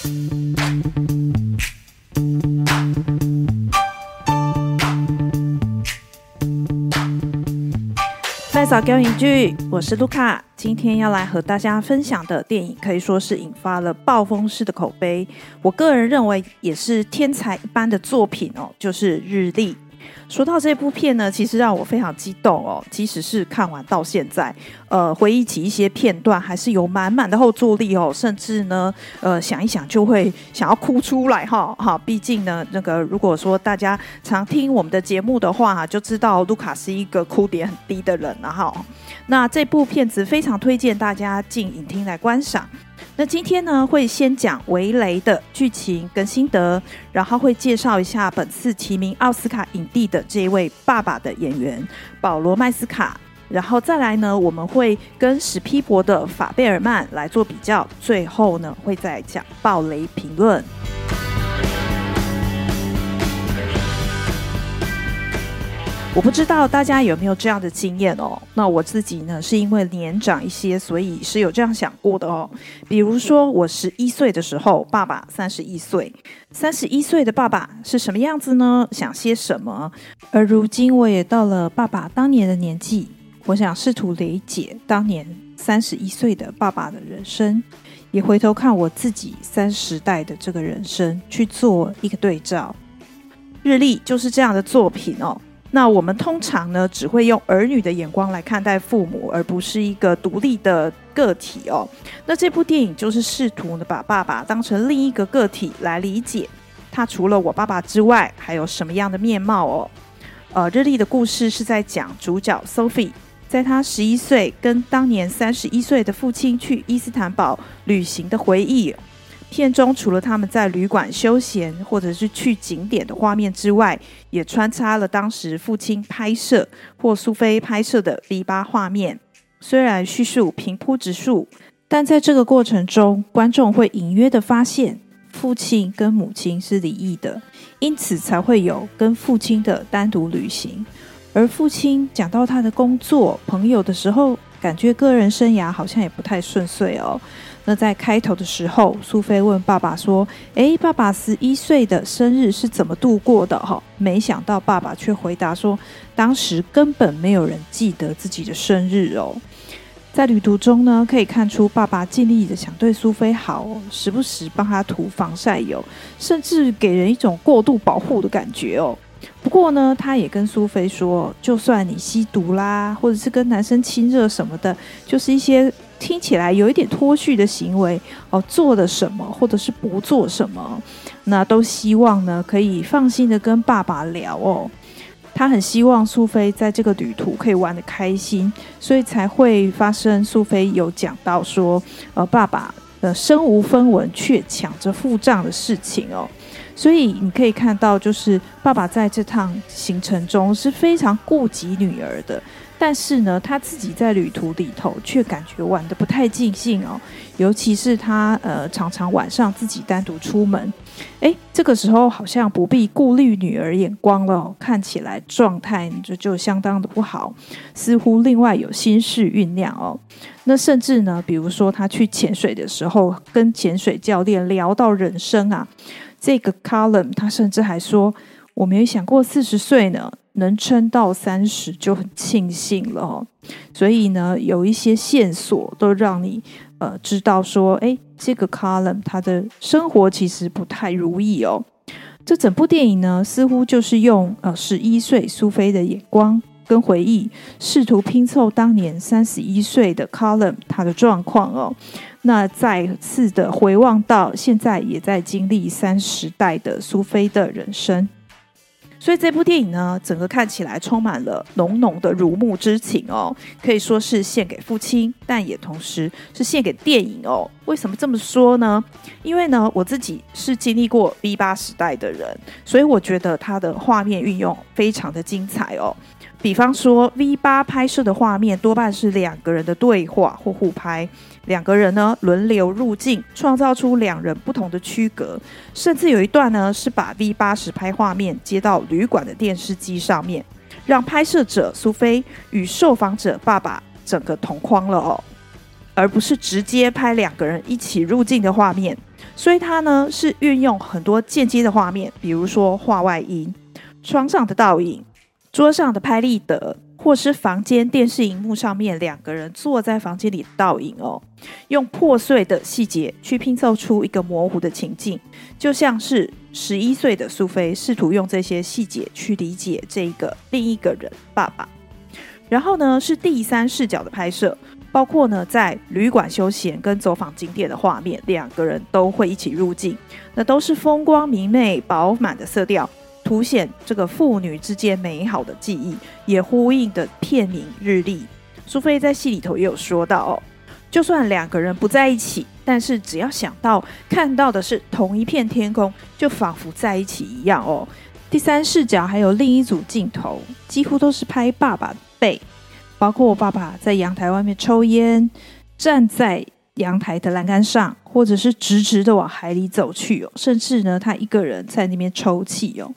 再找电影剧，我是卢卡。今天要来和大家分享的电影，可以说是引发了暴风式的口碑。我个人认为，也是天才一般的作品哦，就是《日历》。说到这部片呢，其实让我非常激动哦。即使是看完到现在，呃，回忆起一些片段，还是有满满的后坐力哦。甚至呢，呃，想一想就会想要哭出来哈。哈，毕竟呢，那个如果说大家常听我们的节目的话，就知道卢卡是一个哭点很低的人了哈。那这部片子非常推荐大家进影厅来观赏。那今天呢，会先讲《围雷》的剧情跟心得，然后会介绍一下本次提名奥斯卡影帝的这位爸爸的演员保罗麦斯卡，然后再来呢，我们会跟史匹柏的法贝尔曼来做比较，最后呢，会再讲爆雷评论。我不知道大家有没有这样的经验哦？那我自己呢，是因为年长一些，所以是有这样想过的哦。比如说，我十一岁的时候，爸爸三十一岁，三十一岁的爸爸是什么样子呢？想些什么？而如今我也到了爸爸当年的年纪，我想试图理解当年三十一岁的爸爸的人生，也回头看我自己三十代的这个人生，去做一个对照。日历就是这样的作品哦。那我们通常呢，只会用儿女的眼光来看待父母，而不是一个独立的个体哦。那这部电影就是试图呢，把爸爸当成另一个个体来理解，他除了我爸爸之外，还有什么样的面貌哦？呃，日历的故事是在讲主角 Sophie，在他十一岁跟当年三十一岁的父亲去伊斯坦堡旅行的回忆。片中除了他们在旅馆休闲或者是去景点的画面之外，也穿插了当时父亲拍摄或苏菲拍摄的 V8 画面。虽然叙述平铺直述，但在这个过程中，观众会隐约的发现父亲跟母亲是离异的，因此才会有跟父亲的单独旅行。而父亲讲到他的工作、朋友的时候，感觉个人生涯好像也不太顺遂哦。那在开头的时候，苏菲问爸爸说：“诶，爸爸十一岁的生日是怎么度过的？”哈，没想到爸爸却回答说：“当时根本没有人记得自己的生日哦。”在旅途中呢，可以看出爸爸尽力的想对苏菲好，时不时帮她涂防晒油，甚至给人一种过度保护的感觉哦。不过呢，他也跟苏菲说：“就算你吸毒啦，或者是跟男生亲热什么的，就是一些。”听起来有一点脱序的行为哦，做了什么或者是不做什么，那都希望呢可以放心的跟爸爸聊哦。他很希望苏菲在这个旅途可以玩得开心，所以才会发生苏菲有讲到说，呃，爸爸呃身无分文却抢着付账的事情哦。所以你可以看到，就是爸爸在这趟行程中是非常顾及女儿的。但是呢，他自己在旅途里头却感觉玩得不太尽兴哦，尤其是他呃常常晚上自己单独出门，诶，这个时候好像不必顾虑女儿眼光了，看起来状态就就相当的不好，似乎另外有心事酝酿哦。那甚至呢，比如说他去潜水的时候，跟潜水教练聊到人生啊，这个 column，他甚至还说：“我没有想过四十岁呢。”能撑到三十就很庆幸了哦，所以呢，有一些线索都让你呃知道说，哎，这个 column 他的生活其实不太如意哦。这整部电影呢，似乎就是用呃十一岁苏菲的眼光跟回忆，试图拼凑当年三十一岁的 Colum 他的状况哦。那再次的回望到现在也在经历三十代的苏菲的人生。所以这部电影呢，整个看起来充满了浓浓的如沐之情哦，可以说是献给父亲，但也同时是献给电影哦。为什么这么说呢？因为呢，我自己是经历过 V8 时代的人，所以我觉得它的画面运用非常的精彩哦。比方说，V8 拍摄的画面多半是两个人的对话或互拍，两个人呢轮流入镜，创造出两人不同的区隔。甚至有一段呢是把 V8 实拍画面接到旅馆的电视机上面，让拍摄者苏菲与受访者爸爸整个同框了哦，而不是直接拍两个人一起入镜的画面。所以它呢是运用很多间接的画面，比如说画外音、窗上的倒影、桌上的拍立得。或是房间电视荧幕上面两个人坐在房间里倒影哦，用破碎的细节去拼凑出一个模糊的情境，就像是十一岁的苏菲试图用这些细节去理解这个另一个人爸爸。然后呢，是第三视角的拍摄，包括呢在旅馆休闲跟走访景点的画面，两个人都会一起入镜，那都是风光明媚、饱满的色调。凸显这个父女之间美好的记忆，也呼应的片名《日历》。苏菲在戏里头也有说到哦，就算两个人不在一起，但是只要想到看到的是同一片天空，就仿佛在一起一样哦。第三视角还有另一组镜头，几乎都是拍爸爸的背，包括我爸爸在阳台外面抽烟，站在阳台的栏杆上，或者是直直的往海里走去哦，甚至呢，他一个人在那边抽泣哦。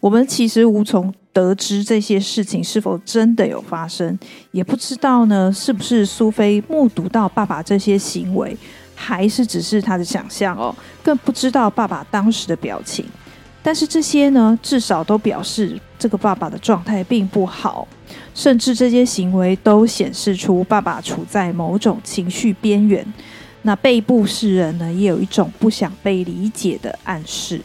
我们其实无从得知这些事情是否真的有发生，也不知道呢，是不是苏菲目睹到爸爸这些行为，还是只是他的想象哦，更不知道爸爸当时的表情。但是这些呢，至少都表示这个爸爸的状态并不好，甚至这些行为都显示出爸爸处在某种情绪边缘。那背部示人呢，也有一种不想被理解的暗示。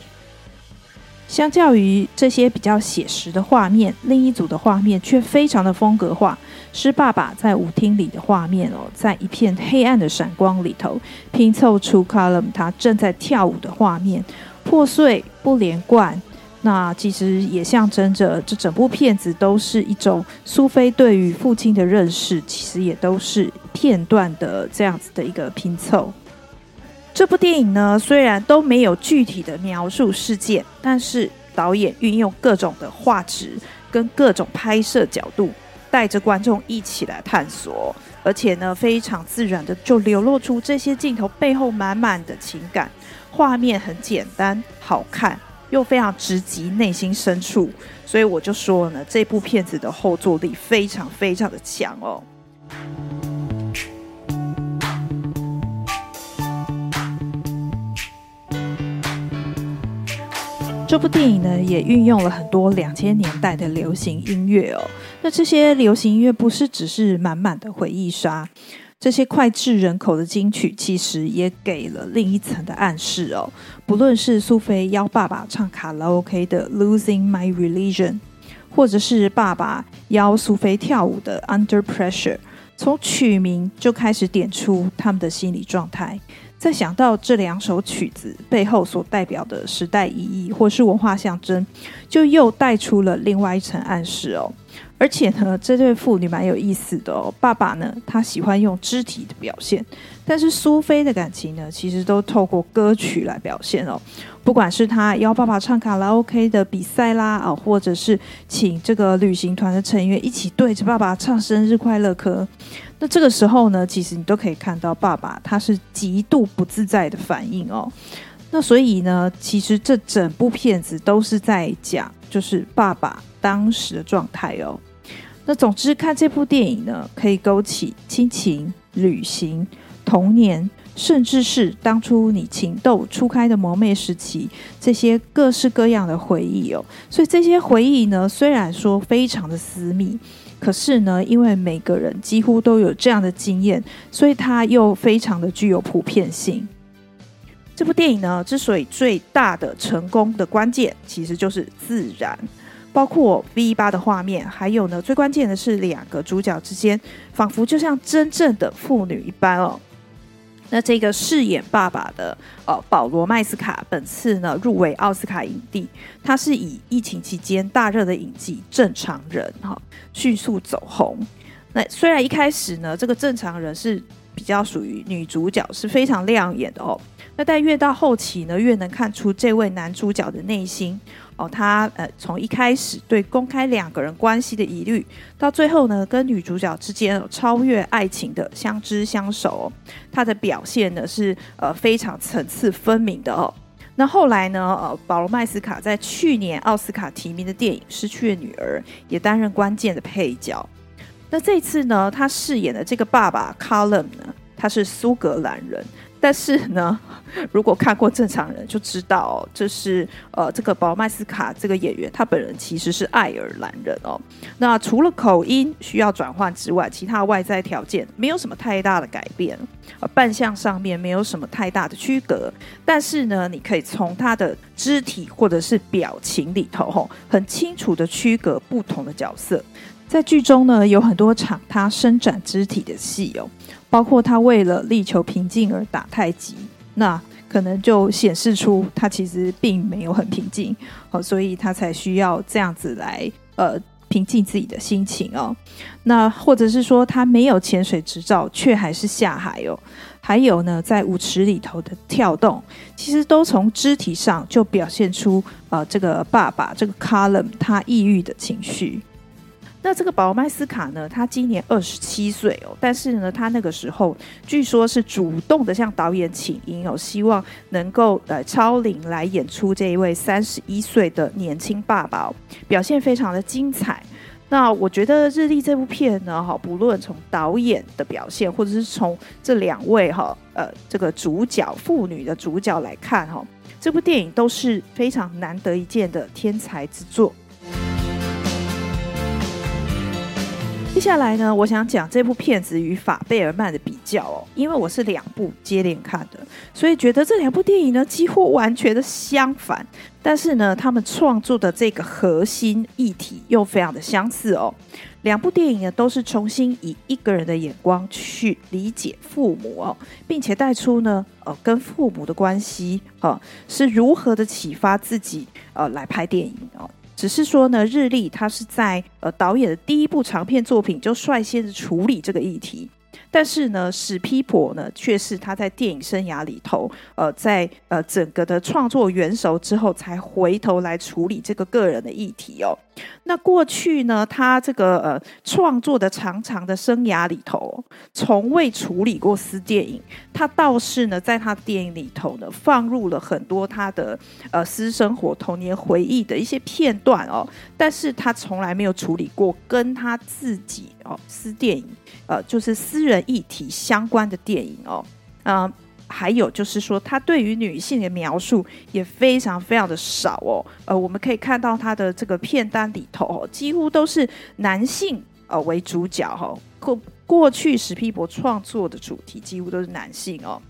相较于这些比较写实的画面，另一组的画面却非常的风格化，是爸爸在舞厅里的画面哦，在一片黑暗的闪光里头拼凑出 Callum 他正在跳舞的画面。破碎不连贯，那其实也象征着这整部片子都是一种苏菲对于父亲的认识，其实也都是片段的这样子的一个拼凑。这部电影呢，虽然都没有具体的描述事件，但是导演运用各种的画质跟各种拍摄角度，带着观众一起来探索，而且呢，非常自然的就流露出这些镜头背后满满的情感。画面很简单，好看，又非常直击内心深处，所以我就说呢，这部片子的后坐力非常非常的强哦。这部电影呢，也运用了很多两千年代的流行音乐哦。那这些流行音乐不是只是满满的回忆杀。这些脍炙人口的金曲，其实也给了另一层的暗示哦。不论是苏菲邀爸爸唱卡拉 OK 的《Losing My Religion》，或者是爸爸邀苏菲跳舞的《Under Pressure》，从曲名就开始点出他们的心理状态。再想到这两首曲子背后所代表的时代意义，或是文化象征，就又带出了另外一层暗示哦。而且呢，这对父女蛮有意思的哦。爸爸呢，他喜欢用肢体的表现，但是苏菲的感情呢，其实都透过歌曲来表现哦。不管是他邀爸爸唱卡拉 OK 的比赛啦，啊，或者是请这个旅行团的成员一起对着爸爸唱生日快乐歌，那这个时候呢，其实你都可以看到爸爸他是极度不自在的反应哦。那所以呢，其实这整部片子都是在讲，就是爸爸当时的状态哦。那总之，看这部电影呢，可以勾起亲情、旅行、童年，甚至是当初你情窦初开的萌妹时期，这些各式各样的回忆哦。所以这些回忆呢，虽然说非常的私密，可是呢，因为每个人几乎都有这样的经验，所以它又非常的具有普遍性。这部电影呢，之所以最大的成功的关键，其实就是自然。包括 V 八的画面，还有呢，最关键的是两个主角之间，仿佛就像真正的父女一般哦。那这个饰演爸爸的呃保罗麦斯卡，本次呢入围奥斯卡影帝，他是以疫情期间大热的影集《正常人》哈迅速走红。那虽然一开始呢，这个正常人是比较属于女主角，是非常亮眼的哦。那但越到后期呢，越能看出这位男主角的内心。哦，他呃，从一开始对公开两个人关系的疑虑，到最后呢，跟女主角之间超越爱情的相知相守，他的表现呢是呃非常层次分明的哦。那后来呢，呃，保罗麦斯卡在去年奥斯卡提名的电影《失去的女儿》也担任关键的配角。那这次呢，他饰演的这个爸爸 Callum 呢，他是苏格兰人。但是呢，如果看过正常人就知道，这是呃这个宝麦斯卡这个演员，他本人其实是爱尔兰人哦。那除了口音需要转换之外，其他外在条件没有什么太大的改变，呃，扮相上面没有什么太大的区隔。但是呢，你可以从他的肢体或者是表情里头，吼，很清楚的区隔不同的角色。在剧中呢，有很多场他伸展肢体的戏哦。包括他为了力求平静而打太极，那可能就显示出他其实并没有很平静，哦，所以他才需要这样子来呃平静自己的心情哦。那或者是说他没有潜水执照，却还是下海哦。还有呢，在舞池里头的跳动，其实都从肢体上就表现出呃这个爸爸这个 Column 他抑郁的情绪。那这个宝麦斯卡呢，他今年二十七岁哦，但是呢，他那个时候据说是主动的向导演请缨哦，希望能够呃超龄来演出这一位三十一岁的年轻爸爸，表现非常的精彩。那我觉得《日历》这部片呢，哈，不论从导演的表现，或者是从这两位哈呃这个主角父女的主角来看哈，这部电影都是非常难得一见的天才之作。下来呢，我想讲这部片子与法贝尔曼的比较哦，因为我是两部接连看的，所以觉得这两部电影呢几乎完全的相反，但是呢，他们创作的这个核心议题又非常的相似哦。两部电影呢都是重新以一个人的眼光去理解父母哦，并且带出呢呃跟父母的关系哦是如何的启发自己呃来拍电影哦。只是说呢，日历他是在呃导演的第一部长片作品就率先处理这个议题。但是呢，史皮婆呢，却是他在电影生涯里头，呃，在呃整个的创作元熟之后，才回头来处理这个个人的议题哦。那过去呢，他这个呃创作的长长的生涯里头，从未处理过私电影。他倒是呢，在他电影里头呢，放入了很多他的呃私生活、童年回忆的一些片段哦。但是他从来没有处理过跟他自己哦私电影。呃，就是私人议题相关的电影哦，嗯、还有就是说，他对于女性的描述也非常非常的少哦。呃，我们可以看到他的这个片单里头，哦，几乎都是男性呃为主角哈、哦。过过去史皮博创作的主题几乎都是男性哦。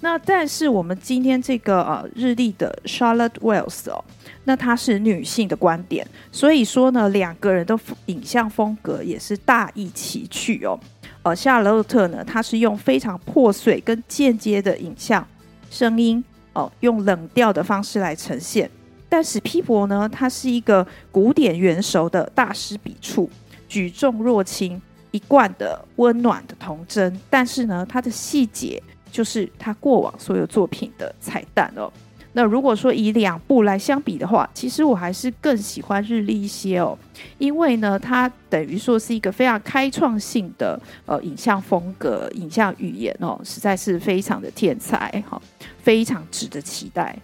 那但是我们今天这个呃日历的 Charlotte Wells 哦，那她是女性的观点，所以说呢，两个人的影像风格也是大异其趣哦。呃，夏洛特呢，他是用非常破碎跟间接的影像、声音哦、用冷调的方式来呈现。但是皮博呢，他是一个古典元熟的大师笔触，举重若轻，一贯的温暖的童真。但是呢，他的细节就是他过往所有作品的彩蛋哦。那如果说以两部来相比的话，其实我还是更喜欢日历一些哦，因为呢，它等于说是一个非常开创性的呃影像风格、影像语言哦，实在是非常的天才哈、哦，非常值得期待。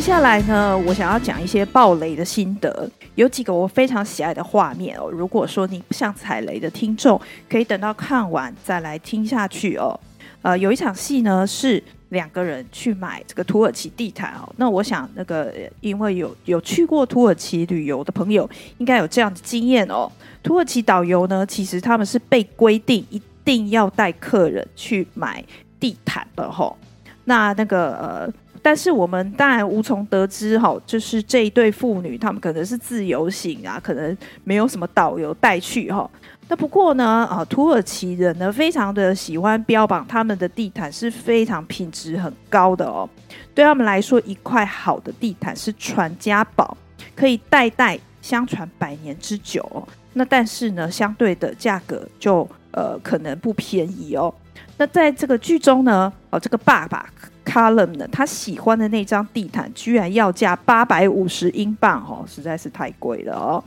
接下来呢，我想要讲一些爆雷的心得，有几个我非常喜爱的画面哦。如果说你不想踩雷的听众，可以等到看完再来听下去哦。呃，有一场戏呢，是两个人去买这个土耳其地毯哦。那我想，那个因为有有去过土耳其旅游的朋友，应该有这样的经验哦。土耳其导游呢，其实他们是被规定一定要带客人去买地毯的吼、哦。那那个呃，但是我们当然无从得知哈、就是这一对父女，他们可能是自由行啊，可能没有什么导游带去哈、那不过呢，啊，土耳其人呢，非常的喜欢标榜他们的地毯是非常品质很高的哦。对他们来说，一块好的地毯是传家宝，可以代代相传百年之久哦。那但是呢，相对的价格就呃可能不便宜哦。那在这个剧中呢，哦，这个爸爸。他了呢，他喜欢的那张地毯居然要价八百五十英镑哦，实在是太贵了哦。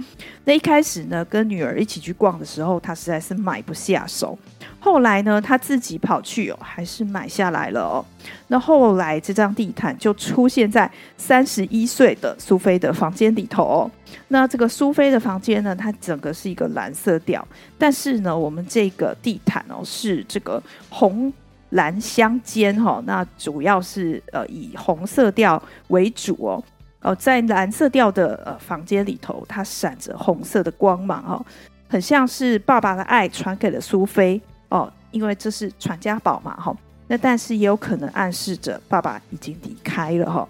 那一开始呢，跟女儿一起去逛的时候，他实在是买不下手。后来呢，他自己跑去哦，还是买下来了哦。那后来这张地毯就出现在三十一岁的苏菲的房间里头哦。那这个苏菲的房间呢，它整个是一个蓝色调，但是呢，我们这个地毯哦是这个红蓝相间哈。那主要是呃以红色调为主哦。哦，在蓝色调的呃房间里头，它闪着红色的光芒哦，很像是爸爸的爱传给了苏菲。哦，因为这是传家宝嘛，哈。那但是也有可能暗示着爸爸已经离开了，哈。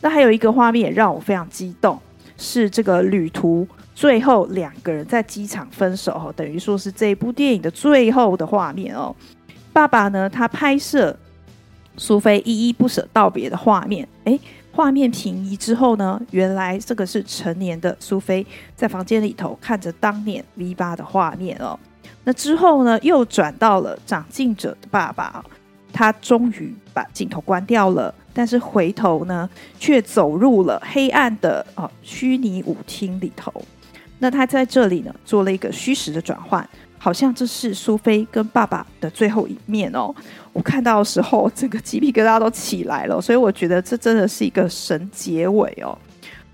那还有一个画面让我非常激动，是这个旅途最后两个人在机场分手，哈，等于说是这部电影的最后的画面哦。爸爸呢，他拍摄苏菲依依不舍道别的画面，诶，画面平移之后呢，原来这个是成年的苏菲在房间里头看着当年 V 八的画面哦。那之后呢，又转到了长进者的爸爸，他终于把镜头关掉了，但是回头呢，却走入了黑暗的哦虚拟舞厅里头。那他在这里呢，做了一个虚实的转换，好像这是苏菲跟爸爸的最后一面哦。我看到的时候，整个鸡皮疙瘩都起来了，所以我觉得这真的是一个神结尾哦，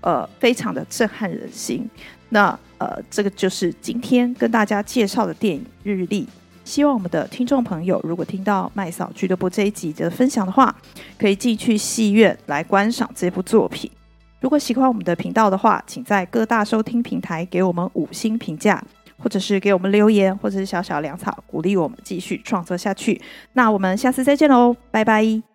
呃，非常的震撼人心。那呃，这个就是今天跟大家介绍的电影《日历》。希望我们的听众朋友，如果听到麦嫂俱乐部这一集的分享的话，可以进去戏院来观赏这部作品。如果喜欢我们的频道的话，请在各大收听平台给我们五星评价，或者是给我们留言，或者是小小粮草，鼓励我们继续创作下去。那我们下次再见喽，拜拜。